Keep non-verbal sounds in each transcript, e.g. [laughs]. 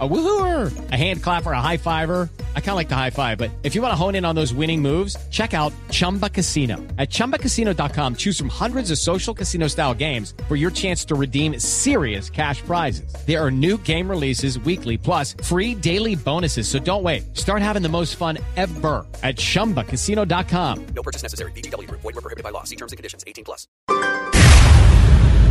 A woohooer, a hand clapper, a high fiver. I kind of like the high five, but if you want to hone in on those winning moves, check out Chumba Casino. At ChumbaCasino.com, choose from hundreds of social casino style games for your chance to redeem serious cash prizes. There are new game releases weekly, plus free daily bonuses. So don't wait. Start having the most fun ever at ChumbaCasino.com. No purchase necessary. BGW. Void were prohibited by law. See terms and conditions. 18 plus.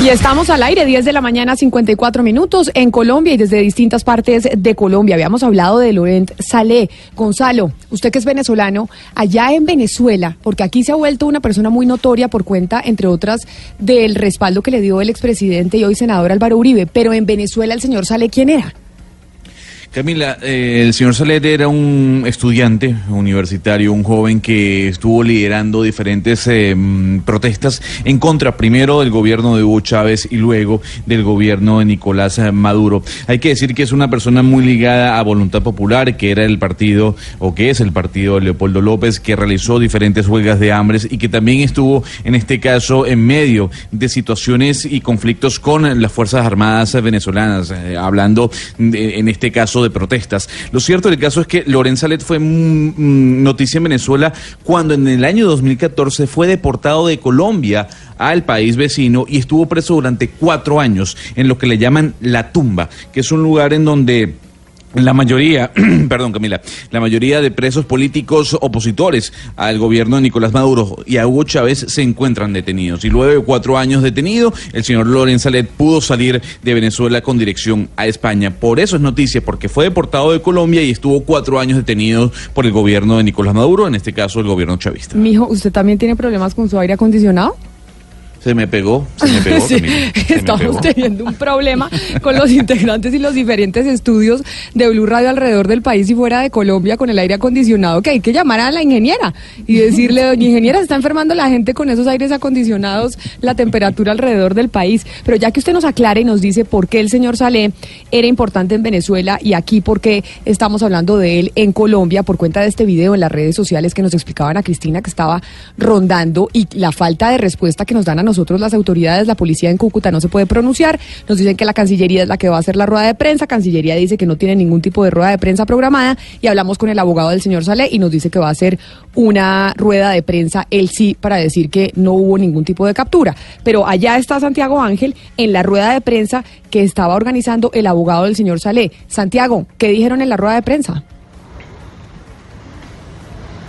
Y estamos al aire, 10 de la mañana, 54 minutos en Colombia y desde distintas partes de Colombia. Habíamos hablado de Laurent Salé. Gonzalo, usted que es venezolano, allá en Venezuela, porque aquí se ha vuelto una persona muy notoria por cuenta, entre otras, del respaldo que le dio el expresidente y hoy senador Álvaro Uribe. Pero en Venezuela, el señor Salé, ¿quién era? Camila, eh, el señor Salet era un estudiante universitario, un joven que estuvo liderando diferentes eh, protestas en contra primero del gobierno de Hugo Chávez y luego del gobierno de Nicolás Maduro. Hay que decir que es una persona muy ligada a Voluntad Popular, que era el partido o que es el partido de Leopoldo López, que realizó diferentes huelgas de hambre y que también estuvo en este caso en medio de situaciones y conflictos con las Fuerzas Armadas venezolanas, eh, hablando en este caso de protestas. Lo cierto del caso es que Lorenz Salet fue noticia en Venezuela cuando en el año 2014 fue deportado de Colombia al país vecino y estuvo preso durante cuatro años en lo que le llaman la tumba, que es un lugar en donde la mayoría, [clears throat] perdón Camila, la mayoría de presos políticos opositores al gobierno de Nicolás Maduro y a Hugo Chávez se encuentran detenidos. Y luego de cuatro años detenido, el señor Lorenz Salet pudo salir de Venezuela con dirección a España. Por eso es noticia, porque fue deportado de Colombia y estuvo cuatro años detenido por el gobierno de Nicolás Maduro, en este caso el gobierno chavista. Mijo, ¿usted también tiene problemas con su aire acondicionado? Se me pegó, se me pegó. [laughs] Sí, estamos teniendo un problema con los integrantes y los diferentes estudios de Blue Radio alrededor del país y fuera de Colombia con el aire acondicionado, que hay que llamar a la ingeniera y decirle, doña ingeniera, se está enfermando la gente con esos aires acondicionados, la temperatura alrededor del país. Pero ya que usted nos aclara y nos dice por qué el señor Salé era importante en Venezuela y aquí por qué estamos hablando de él en Colombia, por cuenta de este video en las redes sociales que nos explicaban a Cristina que estaba rondando y la falta de respuesta que nos dan a nosotros las autoridades, la policía en Cúcuta no se puede pronunciar, nos dicen que la Cancillería es la que va a hacer la rueda de prensa, Cancillería dice que no tiene ningún tipo de rueda de prensa programada y hablamos con el abogado del señor Salé y nos dice que va a hacer una rueda de prensa él sí para decir que no hubo ningún tipo de captura. Pero allá está Santiago Ángel en la rueda de prensa que estaba organizando el abogado del señor Salé. Santiago, ¿qué dijeron en la rueda de prensa?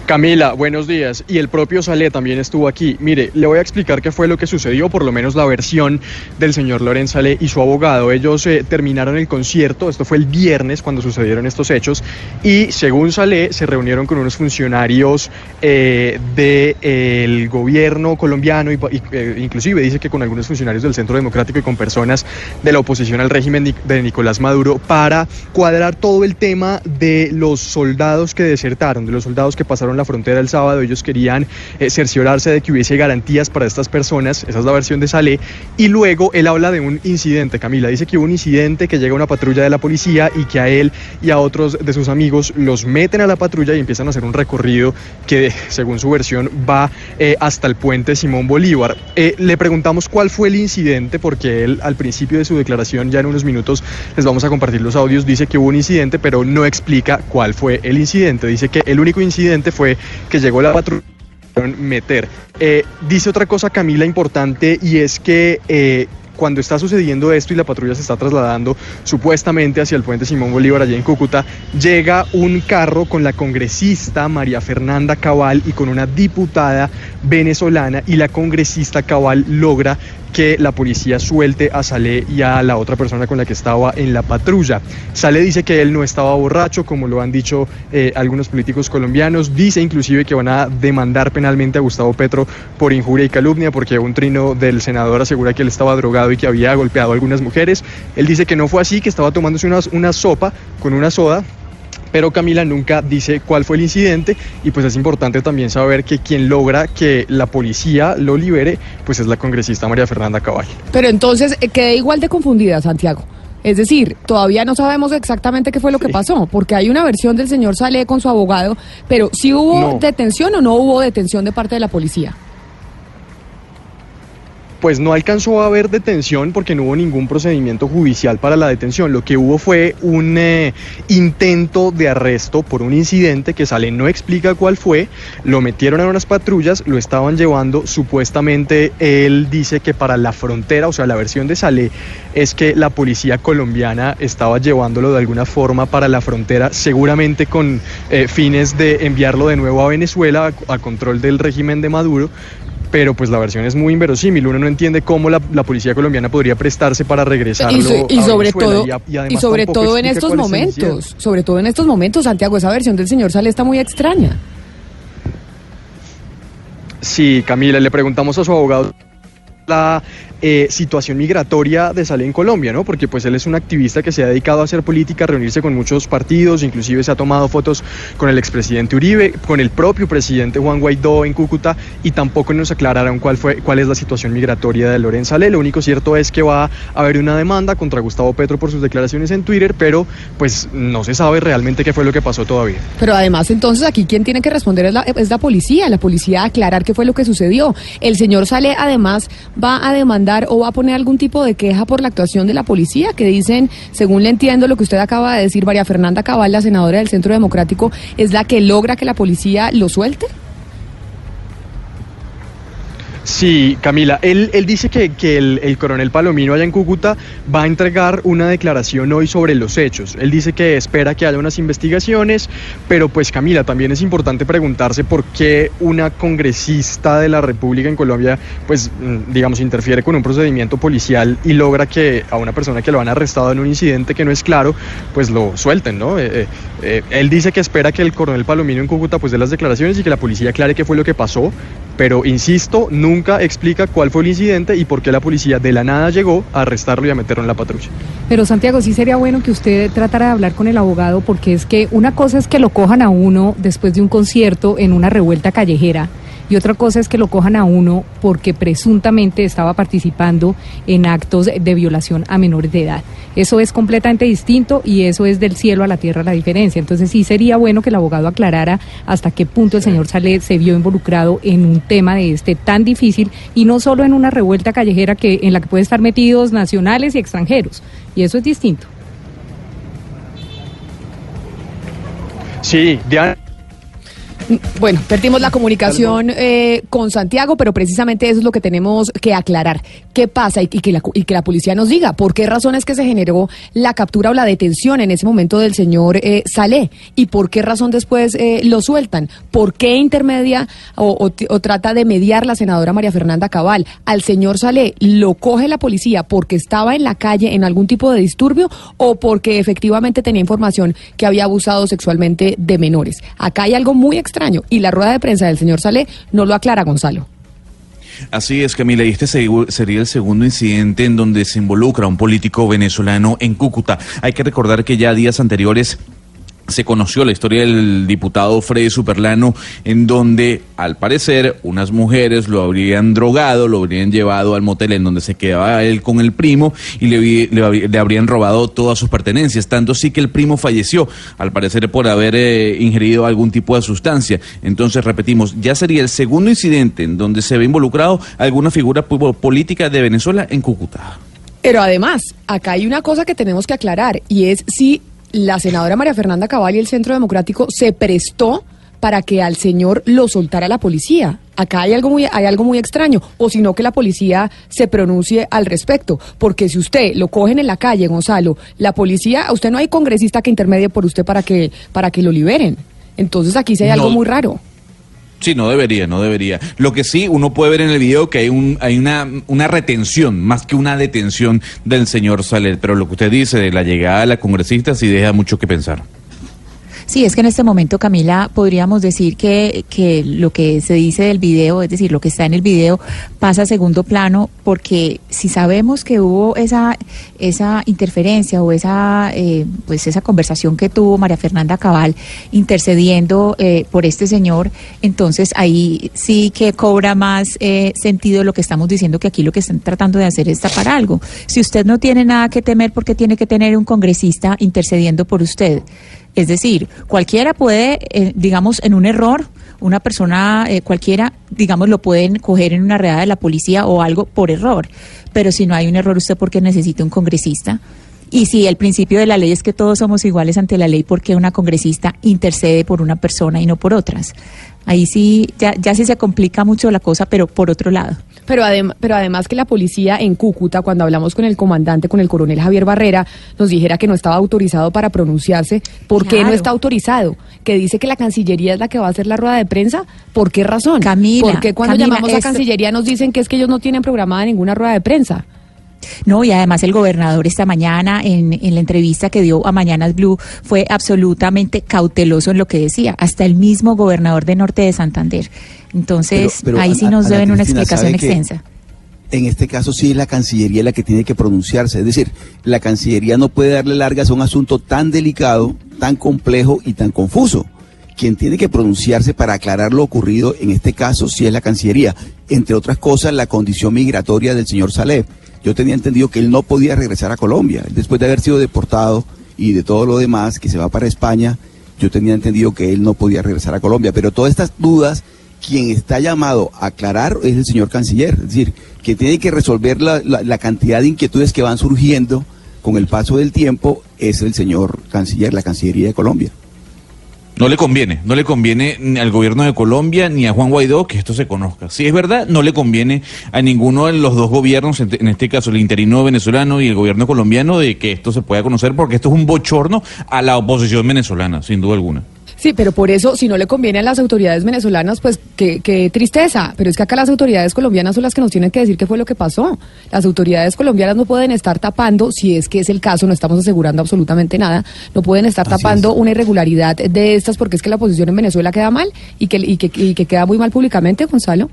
Camila, buenos días. Y el propio Salé también estuvo aquí. Mire, le voy a explicar qué fue lo que sucedió, por lo menos la versión del señor Lorenz Salé y su abogado. Ellos eh, terminaron el concierto, esto fue el viernes cuando sucedieron estos hechos, y según Salé se reunieron con unos funcionarios eh, del gobierno colombiano, y, eh, inclusive dice que con algunos funcionarios del Centro Democrático y con personas de la oposición al régimen de Nicolás Maduro, para cuadrar todo el tema de los soldados que desertaron, de los soldados que pasaron la frontera el sábado, ellos querían eh, cerciorarse de que hubiese garantías para estas personas, esa es la versión de Salé, y luego él habla de un incidente, Camila, dice que hubo un incidente que llega una patrulla de la policía y que a él y a otros de sus amigos los meten a la patrulla y empiezan a hacer un recorrido que según su versión va eh, hasta el puente Simón Bolívar. Eh, le preguntamos cuál fue el incidente porque él al principio de su declaración, ya en unos minutos les vamos a compartir los audios, dice que hubo un incidente pero no explica cuál fue el incidente, dice que el único incidente fue que llegó la patrulla meter. Eh, dice otra cosa Camila importante y es que eh, cuando está sucediendo esto y la patrulla se está trasladando supuestamente hacia el puente Simón Bolívar allá en Cúcuta, llega un carro con la congresista María Fernanda Cabal y con una diputada venezolana y la congresista Cabal logra que la policía suelte a Saleh y a la otra persona con la que estaba en la patrulla. Saleh dice que él no estaba borracho, como lo han dicho eh, algunos políticos colombianos. Dice inclusive que van a demandar penalmente a Gustavo Petro por injuria y calumnia, porque un trino del senador asegura que él estaba drogado y que había golpeado a algunas mujeres. Él dice que no fue así, que estaba tomándose una, una sopa con una soda pero Camila nunca dice cuál fue el incidente y pues es importante también saber que quien logra que la policía lo libere pues es la congresista María Fernanda Cabal. Pero entonces eh, quedé igual de confundida, Santiago. Es decir, todavía no sabemos exactamente qué fue lo que pasó, porque hay una versión del señor Saleh con su abogado, pero si hubo No. detención o no hubo detención de parte de la policía. Pues no alcanzó a haber detención porque no hubo ningún procedimiento judicial para la detención. Lo que hubo fue un eh, intento de arresto por un incidente que Sale no explica cuál fue. Lo metieron en unas patrullas, lo estaban llevando. Supuestamente él dice que para la frontera, o sea, la versión de Sale es que la policía colombiana estaba llevándolo de alguna forma para la frontera, seguramente con eh, fines de enviarlo de nuevo a Venezuela a, a control del régimen de Maduro pero pues la versión es muy inverosímil. Uno no entiende cómo la, la policía colombiana podría prestarse para regresarlo Y, so- y a sobre Venezuela, todo, y a- y además y sobre todo en estos cuál es momentos, sobre todo en estos momentos, Santiago, esa versión del señor Saleh está muy extraña. Sí, Camila, le preguntamos a su abogado la eh, situación migratoria de Saleh en Colombia, ¿no? Porque pues él es un activista que se ha dedicado a hacer política, a reunirse con muchos partidos, inclusive se ha tomado fotos con el expresidente Uribe, con el propio presidente Juan Guaidó en Cúcuta y tampoco nos aclararon cuál fue cuál es la situación migratoria de Loren Saleh. Lo único cierto es que va a haber una demanda contra Gustavo Petro por sus declaraciones en Twitter, pero pues no se sabe realmente qué fue lo que pasó todavía. Pero además, entonces aquí quien tiene que responder es la, es la policía, la policía aclarar qué fue lo que sucedió. El señor Saleh además va a demandar o va a poner algún tipo de queja por la actuación de la policía, que dicen, según le entiendo lo que usted acaba de decir, María Fernanda Cabal, la senadora del Centro Democrático, es la que logra que la policía lo suelte. Sí, Camila, él, él dice que, que el, el coronel Palomino allá en Cúcuta va a entregar una declaración hoy sobre los hechos. Él dice que espera que haya unas investigaciones, pero pues Camila, también es importante preguntarse por qué una congresista de la República en Colombia, pues mm, digamos, interfiere con un procedimiento policial y logra que a una persona que lo han arrestado en un incidente que no es claro, pues lo suelten, ¿no? Eh, eh, eh, él dice que espera que el coronel Palomino en Cúcuta pues dé las declaraciones y que la policía aclare qué fue lo que pasó, pero insisto, nunca explica cuál fue el incidente y por qué la policía de la nada llegó a arrestarlo y a meterlo en la patrulla. Pero Santiago, sí sería bueno que usted tratara de hablar con el abogado porque es que una cosa es que lo cojan a uno después de un concierto en una revuelta callejera y otra cosa es que lo cojan a uno porque presuntamente estaba participando en actos de violación a menores de edad. Eso es completamente distinto y eso es del cielo a la tierra la diferencia. Entonces sí sería bueno que el abogado aclarara hasta qué punto el señor Saleh se vio involucrado en un tema de este tan difícil y no solo en una revuelta callejera que en la que pueden estar metidos nacionales y extranjeros. Y eso es distinto. Sí, Diana. Bueno, perdimos la comunicación eh, con Santiago, pero precisamente eso es lo que tenemos que aclarar. ¿Qué pasa? Y, y que la, y que la policía nos diga por qué razones que se generó la captura o la detención en ese momento del señor eh, Saleh y por qué razón después eh, lo sueltan. ¿Por qué intermedia o, o trata de mediar la senadora María Fernanda Cabal? Al señor Saleh lo coge la policía porque estaba en la calle en algún tipo de disturbio o porque efectivamente tenía información que había abusado sexualmente de menores. Acá hay algo muy extraño y la rueda de prensa del señor Saleh no lo aclara Gonzalo. Así es, Camila, y este sería el segundo incidente en donde se involucra un político venezolano en Cúcuta. Hay que recordar que ya días anteriores se conoció la historia del diputado Freddy Superlano, en donde, al parecer, unas mujeres lo habrían drogado, lo habrían llevado al motel en donde se quedaba él con el primo y le, le habrí- le habrían robado todas sus pertenencias. Tanto sí que el primo falleció, al parecer por haber eh, ingerido algún tipo de sustancia. Entonces, repetimos, ya sería el segundo incidente en donde se ve involucrado alguna figura política de Venezuela en Cúcuta. Pero además, acá hay una cosa que tenemos que aclarar y es si la senadora María Fernanda Cabal y el Centro Democrático se prestó para que al señor lo soltara la policía. Acá hay algo muy hay algo muy extraño, o si no que la policía se pronuncie al respecto, porque si usted lo cogen en la calle, Gonzalo, la policía, a usted no hay congresista que intermedie por usted para que para que lo liberen. Entonces aquí sí hay algo muy raro. Sí, no debería, no debería. Lo que sí, uno puede ver en el video que hay un, hay una, una retención, más que una detención del señor Saler. Pero lo que usted dice de la llegada de la congresista sí deja mucho que pensar. Sí, es que en este momento, Camila, podríamos decir que, que lo que se dice del video, es decir, lo que está en el video, pasa a segundo plano, porque si sabemos que hubo esa, esa interferencia o esa, eh, pues esa conversación que tuvo María Fernanda Cabal intercediendo eh, por este señor, entonces ahí sí que cobra más eh, sentido lo que estamos diciendo, que aquí lo que están tratando de hacer es tapar algo. Si usted no tiene nada que temer, porque tiene que tener un congresista intercediendo por usted? Es decir, cualquiera puede, eh, digamos, en un error, una persona eh, cualquiera, digamos, lo pueden coger en una redada de la policía o algo por error. Pero si no hay un error, ¿usted por qué necesita un congresista? Y si el principio de la ley es que todos somos iguales ante la ley, ¿por qué una congresista intercede por una persona y no por otras? Ahí sí, ya, ya sí se complica mucho la cosa, pero por otro lado. Pero, adem pero además que la policía en Cúcuta, cuando hablamos con el comandante, con el coronel Javier Barrera, nos dijera que no estaba autorizado para pronunciarse. ¿Por qué no está autorizado? Que dice que la Cancillería es la que va a hacer la rueda de prensa. ¿Por qué razón? Camila, ¿Por qué cuando Camila, llamamos a esto- Cancillería nos dicen que es que ellos no tienen programada ninguna rueda de prensa? No, y además el gobernador esta mañana, en, en la entrevista que dio a Mañanas Blue, fue absolutamente cauteloso en lo que decía, hasta el mismo gobernador de Norte de Santander. Entonces, Pero- pero, ahí sí nos deben una explicación ¿sabe que extensa. En este caso sí es la Cancillería la que tiene que pronunciarse. Es decir, la Cancillería no puede darle largas a un asunto tan delicado, tan complejo y tan confuso. Quien tiene que pronunciarse para aclarar lo ocurrido en este caso sí es la Cancillería. Entre otras cosas, la condición migratoria del señor Saleh. Yo tenía entendido que él no podía regresar a Colombia. Después de haber sido deportado y de todo lo demás, que se va para España, yo tenía entendido que él no podía regresar a Colombia. Pero todas estas dudas, quien está llamado a aclarar es el señor canciller. Es decir, que tiene que resolver la, la- la cantidad de inquietudes que van surgiendo con el paso del tiempo es el señor canciller, la Cancillería de Colombia. No le conviene, no le conviene ni al gobierno de Colombia ni a Juan Guaidó que esto se conozca. Si es verdad, no le conviene a ninguno de los dos gobiernos, en en este caso el interino venezolano y el gobierno colombiano, de que esto se pueda conocer, porque esto es un bochorno a la oposición venezolana, sin duda alguna. Sí, pero por eso, si no le conviene a las autoridades venezolanas, pues qué, qué tristeza. Pero es que acá las autoridades colombianas son las que nos tienen que decir qué fue lo que pasó. Las autoridades colombianas no pueden estar tapando, si es que es el caso, no estamos asegurando absolutamente nada, no pueden estar Así tapando es. una irregularidad de estas porque es que la posición en Venezuela queda mal y que, y que, y que queda muy mal públicamente, Gonzalo.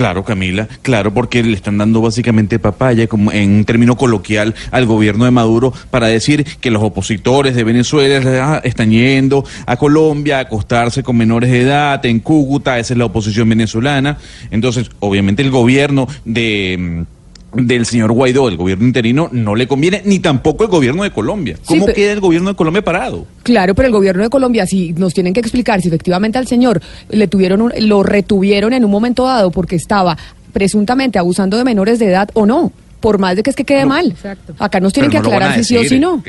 Claro, Camila, claro, porque le están dando básicamente papaya, como en un término coloquial, al gobierno de Maduro para decir que los opositores de Venezuela están yendo a Colombia a acostarse con menores de edad en Cúcuta, esa es la oposición venezolana. Entonces, obviamente el gobierno de mm, del señor Guaidó, el gobierno interino, no le conviene, ni tampoco el gobierno de Colombia. Sí, ¿Cómo pero- queda el gobierno de Colombia parado? Claro, pero el gobierno de Colombia sí nos tienen que explicar si efectivamente al señor le tuvieron un- lo retuvieron en un momento dado porque estaba presuntamente abusando de menores de edad o no, por más de que es que quede No. mal. Exacto. Acá nos tienen Pero que no aclarar si sí o si no.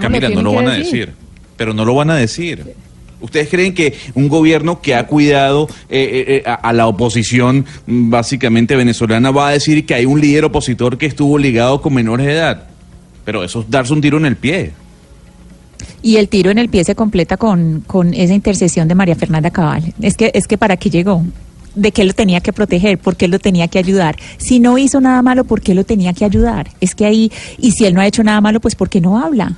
Camila, no lo van a decir. decir, pero no lo van a decir. ¿Ustedes creen que un gobierno que ha cuidado eh, eh, eh, a, a la oposición mm, básicamente venezolana va a decir que hay un líder opositor que estuvo ligado con menores de edad? Pero eso es darse un tiro en el pie. Y el tiro en el pie se completa con, con esa intercesión de María Fernanda Cabal. Es que, es que para qué llegó, de qué lo tenía que proteger, por qué lo tenía que ayudar. Si no hizo nada malo, ¿por qué lo tenía que ayudar? Es que ahí, y si él no ha hecho nada malo, pues ¿por qué no habla?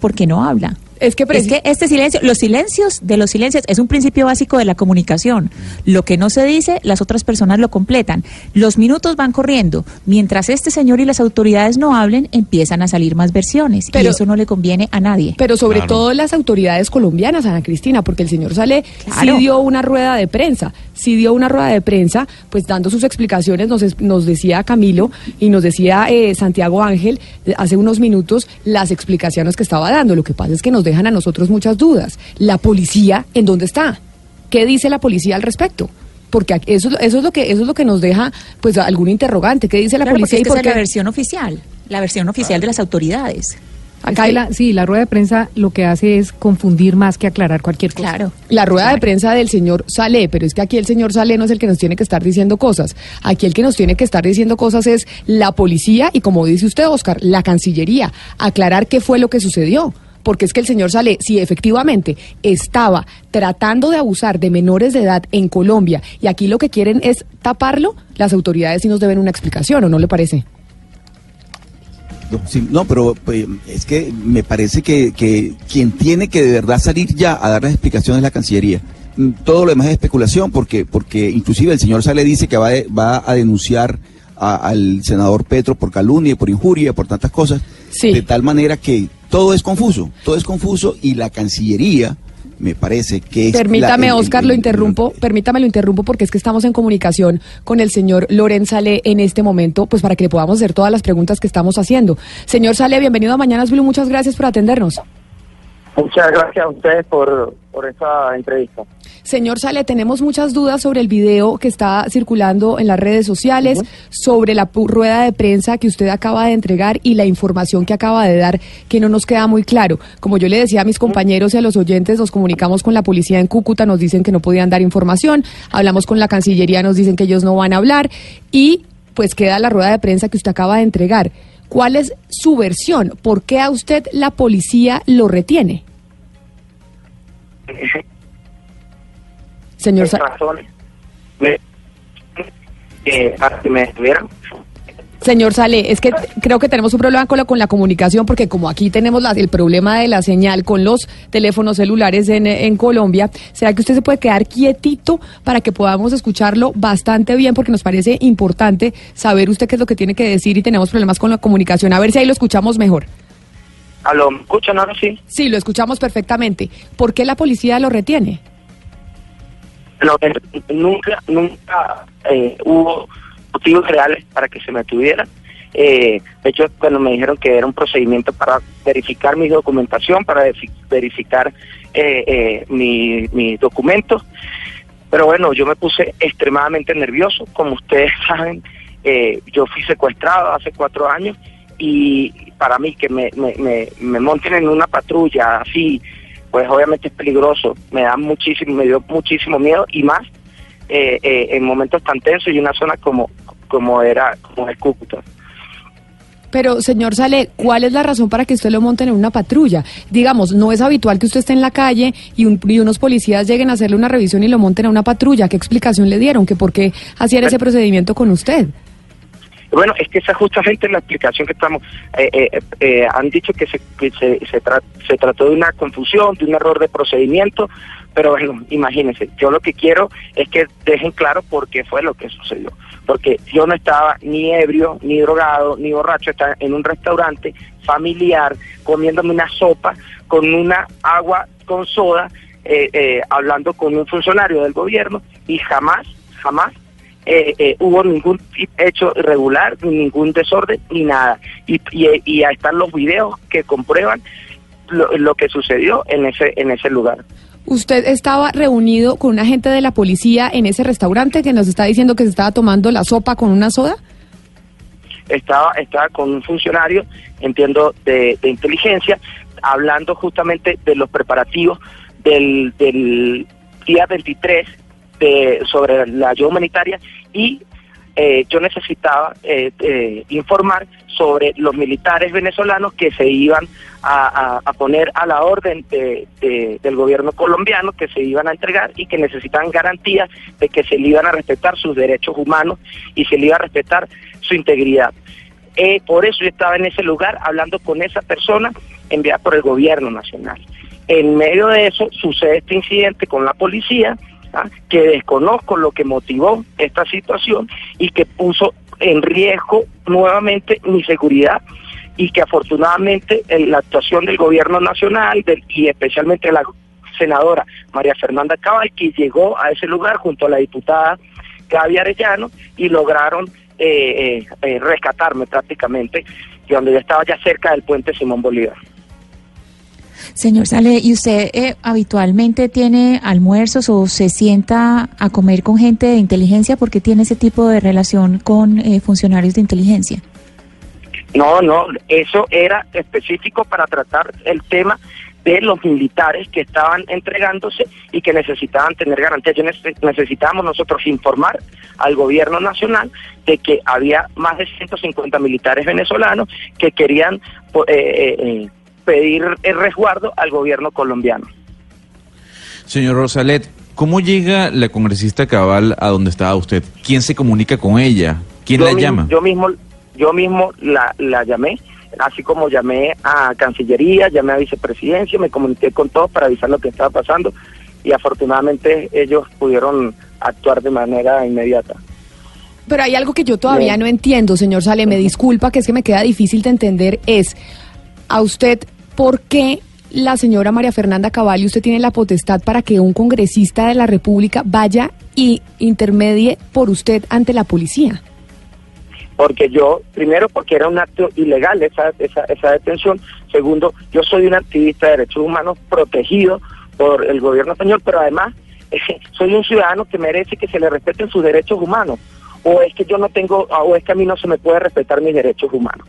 ¿Por qué no habla? Es que, Es que este silencio, los silencios de los silencios es un principio básico de la comunicación. Lo que no se dice, las otras personas lo completan. Los minutos van corriendo. Mientras este señor y las autoridades no hablen, empiezan a salir más versiones. Pero- y eso no le conviene a nadie. pero sobre Claro. todo las autoridades colombianas, Ana Cristina, porque el señor Sale Claro. sí dio una rueda de prensa, sí dio una rueda de prensa, pues dando sus explicaciones, nos, nos decía Camilo y nos decía eh, Santiago Ángel eh, hace unos minutos las explicaciones que estaba dando. Lo que pasa es que nos dejan a nosotros muchas dudas. ¿La policía en dónde está? ¿Qué dice la policía al respecto? Porque eso, eso es lo que eso es lo que nos deja pues algún interrogante. ¿Qué dice la Claro, porque policía y que por esa es la versión oficial, la versión oficial de las autoridades. Acá Sí, la, sí, la rueda de prensa lo que hace es confundir más que aclarar cualquier cosa. Claro. La rueda de prensa del señor Salé, pero es que aquí el señor Salé no es el que nos tiene que estar diciendo cosas. Aquí el que nos tiene que estar diciendo cosas es la policía y, como dice usted, Oscar, la Cancillería. Aclarar qué fue lo que sucedió. Porque es que el señor Salé, si efectivamente estaba tratando de abusar de menores de edad en Colombia y aquí lo que quieren es taparlo, las autoridades sí nos deben una explicación, ¿o no le parece? Sí, no, pero pues, es que me parece que, que quien tiene que de verdad salir ya a dar las explicaciones es la Cancillería. Mm, Todo lo demás es especulación porque, porque inclusive el señor Sale dice que va, de- va a denunciar a- al senador Petro por calumnia, por injuria, por tantas cosas, Sí. de tal manera que todo es confuso, todo es confuso y la Cancillería me parece que es... Permítame, la- el- el- Oscar, lo interrumpo, permítame, lo interrumpo porque es que estamos en comunicación con el señor Loren Sale en este momento, pues para que le podamos hacer todas las preguntas que estamos haciendo. Señor Sale, bienvenido a Mañanas Blue, muchas gracias por atendernos. Muchas gracias a ustedes por, por esa entrevista. Señor Sale, tenemos muchas dudas sobre el video que está circulando en las redes sociales, sobre la rueda de prensa que usted acaba de entregar y la información que acaba de dar, que no nos queda muy claro. Como yo le decía a mis compañeros y a los oyentes, nos comunicamos con la policía en Cúcuta, nos dicen que no podían dar información, hablamos con la Cancillería, nos dicen que ellos no van a hablar y pues queda la rueda de prensa que usted acaba de entregar. ¿Cuál es su versión? ¿Por qué a usted la policía lo retiene? Señor. Señor Sale, es que creo que tenemos un problema con la, con la comunicación porque como aquí tenemos la- el problema de la señal con los teléfonos celulares en, en Colombia, ¿será que usted se puede quedar quietito para que podamos escucharlo bastante bien? Porque nos parece importante saber usted qué es lo que tiene que decir y tenemos problemas con la comunicación. A ver si ahí lo escuchamos mejor. ¿Aló, me escuchan ahora sí? Sí, lo escuchamos perfectamente. ¿Por qué la policía lo retiene? No, nunca, nunca eh, hubo motivos reales para que se me tuviera. Eh, de hecho, cuando me dijeron que era un procedimiento para verificar mi documentación, para verificar eh, eh, mi- mis documentos, pero bueno, yo me puse extremadamente nervioso. Como ustedes [laughs] saben, eh, yo fui secuestrado hace cuatro años y para mí que me, me, me, me monten en una patrulla así, pues obviamente es peligroso. Me da muchísimo, me dio muchísimo miedo y más eh, eh, en momentos tan tensos y una zona como como era como es Cúcuta. Pero, señor Sale, ¿cuál es la razón para que usted lo monten en una patrulla? Digamos, no es habitual que usted esté en la calle y, un- y unos policías lleguen a hacerle una revisión y lo monten en una patrulla. ¿Qué explicación le dieron? ¿Que por qué hacían ese procedimiento con usted? Bueno, es que esa es justamente la explicación que estamos. eh, eh, eh, han dicho que, se, que se, se, tra- se trató de una confusión, de un error de procedimiento, pero bueno, imagínense, yo lo que quiero es que dejen claro por qué fue lo que sucedió. Porque yo no estaba ni ebrio, ni drogado, ni borracho, estaba en un restaurante familiar, comiéndome una sopa con una agua con soda, eh, eh, hablando con un funcionario del gobierno y jamás, jamás eh, eh, hubo ningún hecho irregular, ni ningún desorden, ni nada. Y, y, y ahí están los videos que comprueban lo, lo que sucedió en ese, en ese lugar. ¿Usted estaba reunido con un agente de la policía en ese restaurante que nos está diciendo que se estaba tomando la sopa con una soda? Estaba, estaba con un funcionario, entiendo, de, de inteligencia, hablando justamente de los preparativos del, del día 23 sobre la ayuda humanitaria y eh, yo necesitaba eh, eh, informar sobre los militares venezolanos que se iban a, poner a la orden de- de- del gobierno colombiano, que se iban a entregar y que necesitaban garantías de que se le iban a respetar sus derechos humanos y se le iba a respetar su integridad. Por eso yo estaba en ese lugar hablando con esa persona enviada por el gobierno nacional. En medio de eso sucede este incidente con la policía, que desconozco lo que motivó esta situación y que puso en riesgo nuevamente mi seguridad y que afortunadamente en la actuación del gobierno nacional y especialmente la senadora María Fernanda Cabal, que llegó a ese lugar junto a la diputada Gaby Arellano y lograron eh, eh, eh, rescatarme prácticamente, donde yo estaba ya cerca del puente Simón Bolívar. Señor Sale, ¿y usted eh, habitualmente tiene almuerzos o se sienta a comer con gente de inteligencia porque tiene ese tipo de relación con eh, funcionarios de inteligencia? No, no, eso era específico para tratar el tema de los militares que estaban entregándose y que necesitaban tener garantías. Necesitábamos nosotros informar al gobierno nacional de que había más de 150 militares venezolanos que querían eh, eh, eh, pedir el resguardo al gobierno colombiano. Señor Rosalet, ¿cómo llega la congresista Cabal a donde estaba usted? ¿Quién se comunica con ella? ¿Quién yo la llama? Yo mismo, yo mismo la, la llamé así como llamé a Cancillería, llamé a Vicepresidencia, me comuniqué con todos para avisar lo que estaba pasando y afortunadamente ellos pudieron actuar de manera inmediata. Pero hay algo que yo todavía Bien. no entiendo, señor Sale, me disculpa que es que me queda difícil de entender, es a usted por qué la señora María Fernanda Cavalli, usted tiene la potestad para que un congresista de la República vaya y intermedie por usted ante la policía. porque yo, primero porque era un acto ilegal esa, esa, esa detención, segundo, yo soy un activista de derechos humanos protegido por el gobierno español, pero además [laughs] soy un ciudadano que merece que se le respeten sus derechos humanos, o es que yo no tengo, o es que a mí no se me puede respetar mis derechos humanos,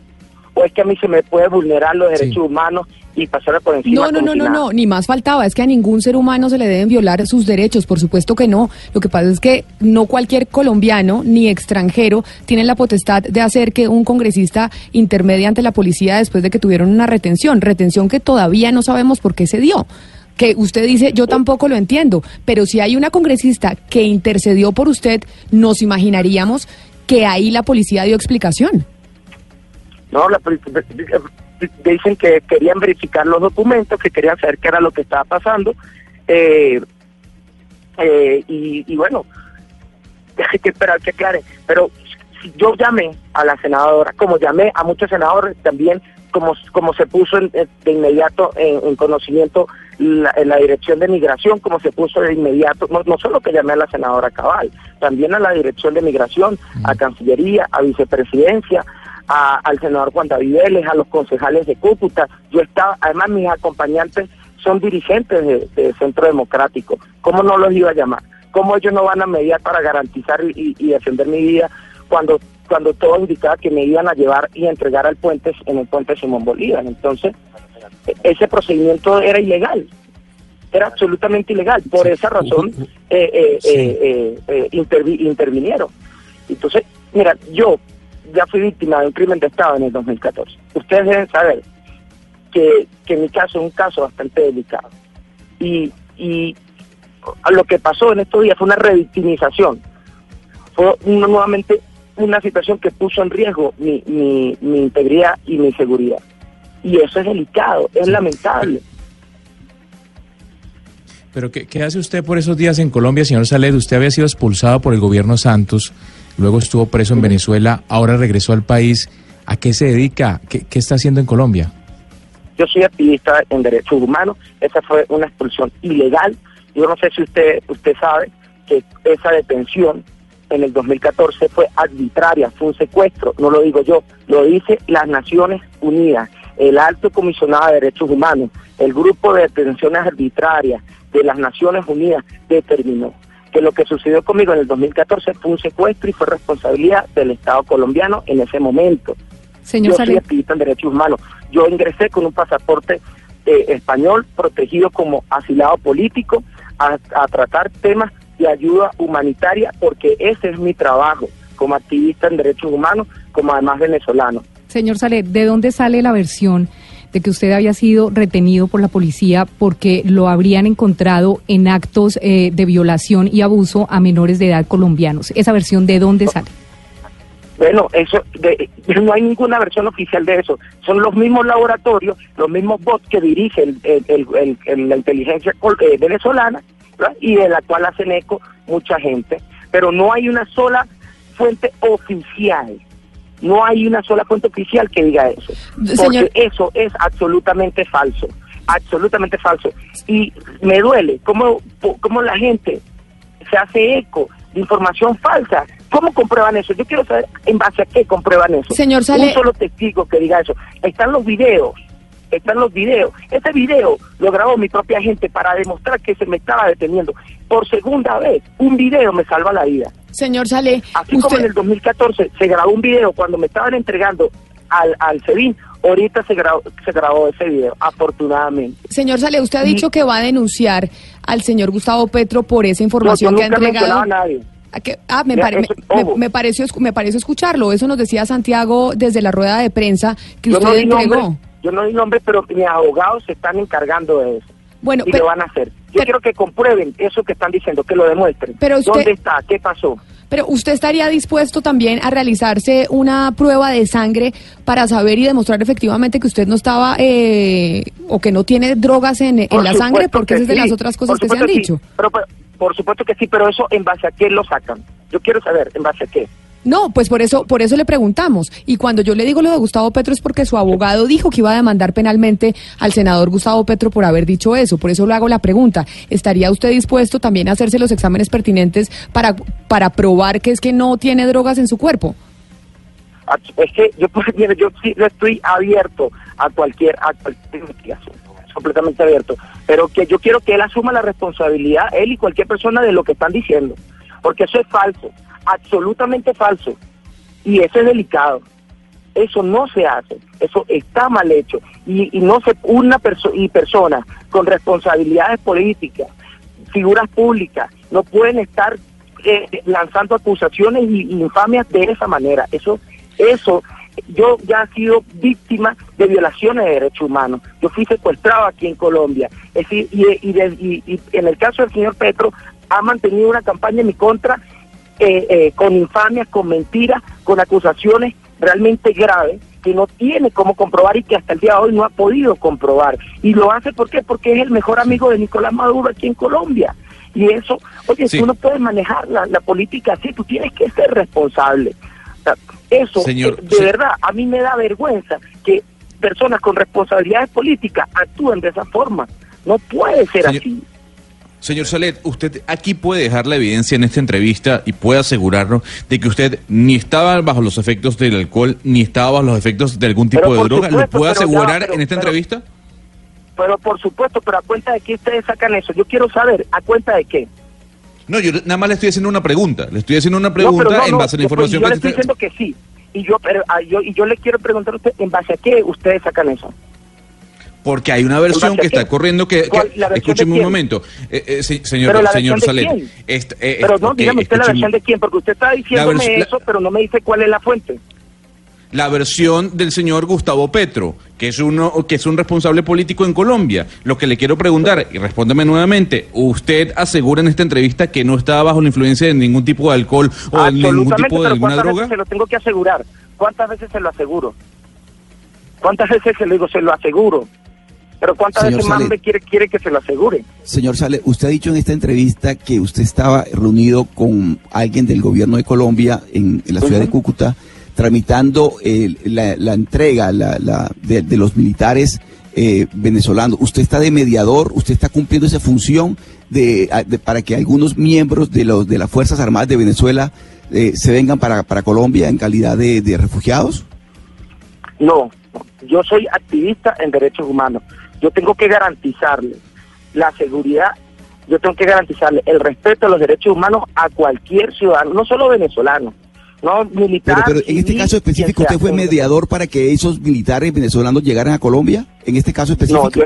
o es que a mí se me puede vulnerar los derechos humanos y pasar por encima. No, no, no, no, no, ni más faltaba. Es que a ningún ser humano se le deben violar sus derechos, por supuesto que no. Lo que pasa es que no cualquier colombiano ni extranjero tiene la potestad de hacer que un congresista intermedie ante la policía después de que tuvieron una retención, retención que todavía no sabemos por qué se dio. Que usted dice, yo tampoco lo entiendo, pero si hay una congresista que intercedió por usted, nos imaginaríamos que ahí la policía dio explicación. No, la dicen que querían verificar los documentos, que querían saber qué era lo que estaba pasando. eh, eh, y, y bueno, [laughs] hay que esperar que aclare. Pero si yo llamé a la senadora, como llamé a muchos senadores también, como, como se puso en- en- de inmediato en, en conocimiento la, en la dirección de migración, como se puso de inmediato, no, no solo que llamé a la senadora Cabal, también a la dirección de migración, a Cancillería, a Vicepresidencia, a- al senador Juan David Vélez, a los concejales de Cúcuta. Yo estaba, además mis acompañantes son dirigentes de, de Centro Democrático. ¿Cómo no los iba a llamar? ¿Cómo ellos no van a mediar para garantizar y, y defender mi vida cuando cuando todo indicaba que me iban a llevar y entregar al puente en el puente Simón Bolívar? Entonces, ese procedimiento era ilegal. Era absolutamente ilegal. Por esa razón eh, eh, Sí. eh, eh, eh, intervi- intervinieron. Entonces, mira, yo ya fui víctima de un crimen de Estado en el 2014. Ustedes deben saber que, que mi caso es un caso bastante delicado. Y, y lo que pasó en estos días fue una revictimización. Fue una- nuevamente una situación que puso en riesgo mi, mi, mi integridad y mi seguridad. Y eso es delicado, es lamentable. Pero ¿qué, qué hace usted por esos días en Colombia, señor Saled? Usted había sido expulsado por el gobierno Santos, luego estuvo preso en Venezuela, ahora regresó al país. ¿A qué se dedica? ¿Qué, qué está haciendo en Colombia? Yo soy activista en derechos humanos, esa fue una expulsión ilegal. Yo no sé si usted usted sabe que esa detención en el 2014 fue arbitraria, fue un secuestro, no lo digo yo, lo dice las Naciones Unidas, el Alto Comisionado de Derechos Humanos, el grupo de detenciones arbitrarias de las Naciones Unidas determinó que lo que sucedió conmigo en el 2014 fue un secuestro y fue responsabilidad del Estado colombiano en ese momento. Señor Yo soy activista en derechos humanos. Yo ingresé con un pasaporte eh, español protegido como asilado político a, a tratar temas de ayuda humanitaria porque ese es mi trabajo como activista en derechos humanos, como además venezolano. Señor Saled, ¿de dónde sale la versión de que usted había sido retenido por la policía porque lo habrían encontrado en actos eh, de violación y abuso a menores de edad colombianos? ¿Esa versión de dónde sale? Bueno, eso de- no hay ninguna versión oficial de eso. Son los mismos laboratorios, los mismos bots que dirige el- el- el- el- el- la inteligencia eh, venezolana y de la cual hacen eco mucha gente. Pero no hay una sola fuente oficial. No hay una sola fuente oficial que diga eso. Porque eso es absolutamente falso. Absolutamente falso. Y me duele cómo, cómo la gente se hace eco de información falsa. ¿Cómo comprueban eso? Yo quiero saber en base a qué comprueban eso. Señor Sale- Un solo testigo que diga eso. Están los videos. Están los videos. Este video lo grabó mi propia gente para demostrar que se me estaba deteniendo. Por segunda vez, un video me salva la vida. Señor Sale, Así como en usted, el 2014 se grabó un video cuando me estaban entregando al, al SEBIN, ahorita se grabó, se grabó ese video, afortunadamente. señor Sale, usted ha dicho que va a denunciar al señor Gustavo Petro por esa No, yo información que ha entregado. a nadie. ¿A qué? Ah, me, pare- eso- me- me pareció, me pareció escucharlo. Eso nos decía Santiago desde la rueda de prensa que Yo usted no entregó. nombre, yo no di nombre, pero mis abogados se están encargando de eso. Bueno, y pero- lo van a hacer. Yo pero- quiero que comprueben eso que están diciendo, que lo demuestren. Pero usted- ¿Dónde está? ¿Qué pasó? Pero usted estaría dispuesto también a realizarse una prueba de sangre para saber y demostrar efectivamente que usted no estaba eh, o que no tiene drogas en, en la sangre, porque que esas es de sí, las otras cosas que se han sí. dicho. Pero, pero, por supuesto que sí, pero eso en base a qué lo sacan. Yo quiero saber en base a qué. No, pues por eso, por eso le preguntamos. Y cuando yo le digo lo de Gustavo Petro es porque su abogado dijo que iba a demandar penalmente al senador Gustavo Petro por haber dicho eso. Por eso le hago la pregunta. ¿Estaría usted dispuesto también a hacerse los exámenes pertinentes para, para probar que es que no tiene drogas en su cuerpo? Ah, Es que yo, [laughs] pues, yo yo estoy abierto a cualquier, a cualquier completamente abierto. Pero que yo quiero que él asuma la responsabilidad, él y cualquier persona, de lo que están diciendo. Porque eso es falso, absolutamente falso. Y eso es delicado. Eso no se hace, eso está mal hecho. Y, y no se, una persona y personas con responsabilidades políticas, figuras públicas, no pueden estar eh, lanzando acusaciones y, infamias de esa manera. Eso, eso, yo ya he sido víctima de violaciones de derechos humanos. Yo fui secuestrado aquí en Colombia. Es decir, y, y y- y en el caso del señor Petro, ha mantenido una campaña en mi contra eh, eh, con infamias, con mentiras, con acusaciones realmente graves que no tiene cómo comprobar y que hasta el día de hoy no ha podido comprobar. Y lo hace ¿por qué? Porque es el mejor amigo de Nicolás Maduro aquí en Colombia. Y eso, oye, Sí. tú no puedes manejar la, la política así, tú tienes que ser responsable. O sea, eso, Señor, eh, de sí. verdad, a mí me da vergüenza que personas con responsabilidades políticas actúen de esa forma. No puede ser Señor- así. Señor Salet, usted aquí puede dejar la evidencia en esta entrevista y puede asegurarnos de que usted ni estaba bajo los efectos del alcohol ni estaba bajo los efectos de algún tipo Pero de droga. ¿Lo puede ya, asegurar pero- en esta pero- entrevista? Pero por supuesto, pero a cuenta de qué ustedes sacan eso. Yo quiero saber, ¿a cuenta de qué? No, yo nada más le estoy haciendo una pregunta. Le estoy haciendo una pregunta no, en no, base a la yo- pues, información yo le que estoy usted- diciendo que sí. Y yo, pero, ah, yo, y yo le quiero preguntar a usted, ¿en base a qué ustedes sacan eso? Porque hay una versión ¿En base que está corriendo que... que- ¿Cuál? ¿La versión escúcheme un momento. Eh, eh, sí, señor, ¿Pero señor versión de Salet. quién? est- eh, Pero no, ok, dígame usted la versión de quién, porque usted está diciéndome eso, pero no me dice cuál es la fuente. la versión del señor Gustavo Petro, que es uno que es un responsable político en Colombia. Lo que le quiero preguntar y respóndeme nuevamente, ¿usted asegura en esta entrevista que no estaba bajo la influencia de ningún tipo de alcohol o de ningún tipo de alguna ¿cuántas droga? veces se lo tengo que asegurar? ¿Cuántas veces se lo aseguro? ¿Cuántas veces se lo digo, se lo aseguro? Pero ¿cuántas Señor veces más me quiere, quiere que se lo asegure? Señor Sale, usted ha dicho en esta entrevista que usted estaba reunido con alguien del gobierno de Colombia en, en la ciudad de Cúcuta tramitando eh, la, la entrega la, la- de, de los militares eh, venezolanos. Usted está de mediador, usted está cumpliendo esa función de, para que algunos miembros de, los, de las Fuerzas Armadas de Venezuela eh, se vengan para, para Colombia en calidad de, de refugiados. No, yo soy activista en derechos humanos. Yo tengo que garantizarle la seguridad, yo tengo que garantizarle el respeto a los derechos humanos a cualquier ciudadano, no solo venezolano, no militar. Pero, pero en este caso específico. ¿usted fue mediador para que esos militares venezolanos llegaran a Colombia? En este caso específico. No, yo,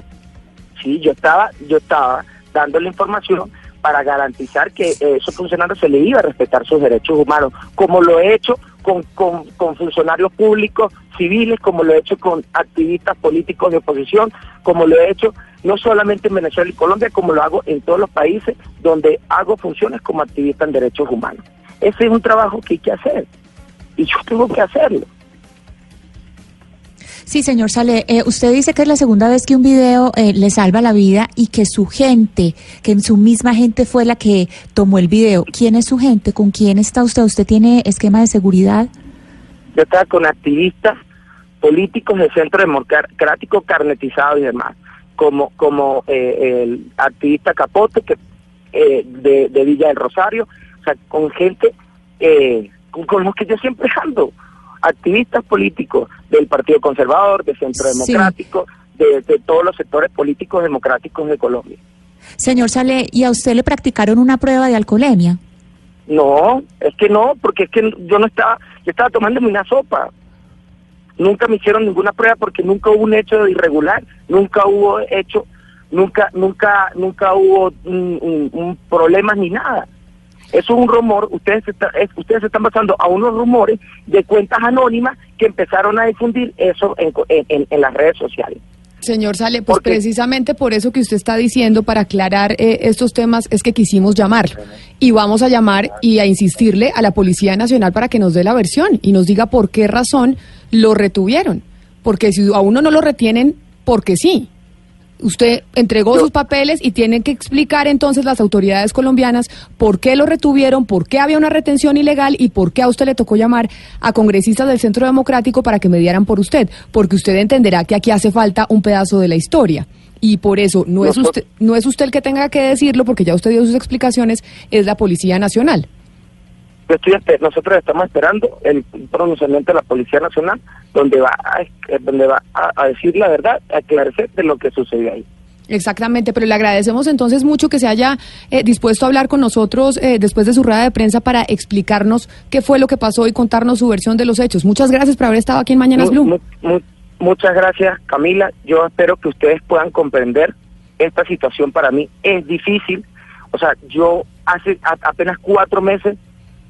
sí, yo estaba, yo estaba dando la información para garantizar que esos funcionarios se le iba a respetar sus derechos humanos, como lo he hecho con, con, con funcionarios públicos civiles, como lo he hecho con activistas políticos de oposición, como lo he hecho no solamente en Venezuela y Colombia, como lo hago en todos los países donde hago funciones como activista en derechos humanos. Ese es un trabajo que hay que hacer y yo tengo que hacerlo. Sí, señor Sale, eh, usted dice que es la segunda vez que un video eh, le salva la vida y que su gente, que su misma gente fue la que tomó el video. ¿Quién es su gente? ¿Con quién está usted? ¿Usted tiene esquema de seguridad? yo estaba con activistas políticos del Centro Democrático carnetizado y demás, como como eh, el activista Capote que eh, de, de Villa del Rosario, o sea, con gente eh, con, con los que yo siempre ando, activistas políticos del Partido Conservador, del Centro Sí. Democrático, de, de todos los sectores políticos democráticos de Colombia. Señor Sale, ¿y a usted le practicaron una prueba de alcoholemia? No, es que no, porque es que yo no estaba, yo estaba tomándome una sopa. Nunca me hicieron ninguna prueba porque nunca hubo un hecho irregular, nunca hubo hecho, nunca, nunca, nunca hubo un, un- un problemas ni nada. Eso es un rumor, ustedes se, está- es- ustedes se están basando a unos rumores de cuentas anónimas que empezaron a difundir eso en- en- en las redes sociales. Señor Sale, pues precisamente por eso que usted está diciendo, para aclarar eh, estos temas, es que quisimos llamarlo. Y vamos a llamar y a insistirle a la Policía Nacional para que nos dé la versión y nos diga por qué razón lo retuvieron. Porque si a uno no lo retienen, porque sí. Usted entregó sus papeles y tienen que explicar entonces las autoridades colombianas por qué lo retuvieron, por qué había una retención ilegal y por qué a usted le tocó llamar a congresistas del Centro Democrático para que mediaran por usted, porque usted entenderá que aquí hace falta un pedazo de la historia. Y por eso no es usted, no es usted el que tenga que decirlo, porque ya usted dio sus explicaciones, es la Policía Nacional. Yo estoy nosotros estamos esperando el pronunciamiento de la Policía Nacional, donde va a, eh, donde va a, a decir la verdad, a aclarecer de lo que sucedió ahí. Exactamente, pero le agradecemos entonces mucho que se haya eh, dispuesto a hablar con nosotros eh, después de su rueda de prensa para explicarnos qué fue lo que pasó y contarnos su versión de los hechos. Muchas gracias por haber estado aquí en Mañanas Blue. mu- mu- muchas gracias, Camila. Yo espero que ustedes puedan comprender esta situación para mí es difícil. O sea, yo hace apenas cuatro meses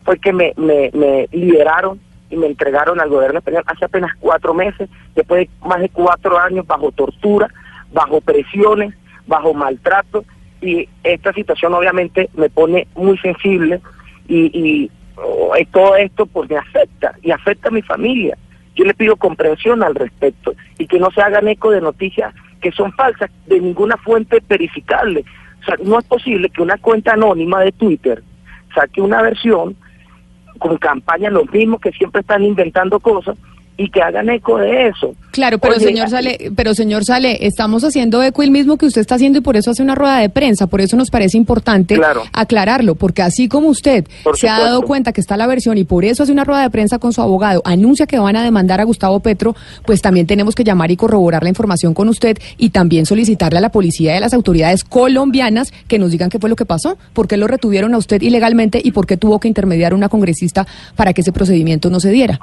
fue que me, me, me liberaron y me entregaron al gobierno español hace apenas cuatro meses, después de más de cuatro años bajo tortura, bajo presiones, bajo maltrato y esta situación obviamente me pone muy sensible y, y oh, todo esto pues me afecta y afecta a mi familia. Yo le pido comprensión al respecto y que no se hagan eco de noticias que son falsas de ninguna fuente verificable. O sea, no es posible que una cuenta anónima de Twitter saque una versión con campañas los mismos que siempre están inventando cosas y que hagan eco de eso. Claro, pero Oye, señor Sale, pero señor Sale, estamos haciendo eco el mismo que usted está haciendo y por eso hace una rueda de prensa, por eso nos parece importante Claro. aclararlo, porque así como usted Por se ha dado cuenta que está la versión y por eso hace una rueda de prensa con su abogado, anuncia que van a demandar a Gustavo Petro, pues también tenemos que llamar y corroborar la información con usted y también solicitarle a la policía y a las autoridades colombianas que nos digan qué fue lo que pasó, por qué lo retuvieron a usted ilegalmente y por qué tuvo que intermediar una congresista para que ese procedimiento no se diera.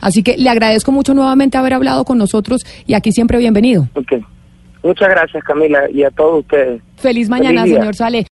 Así que le agradezco mucho nuevamente haber hablado con nosotros y aquí siempre bienvenido. Ok. Muchas gracias Camila y a todos ustedes. Feliz mañana, Feliz señor Sale.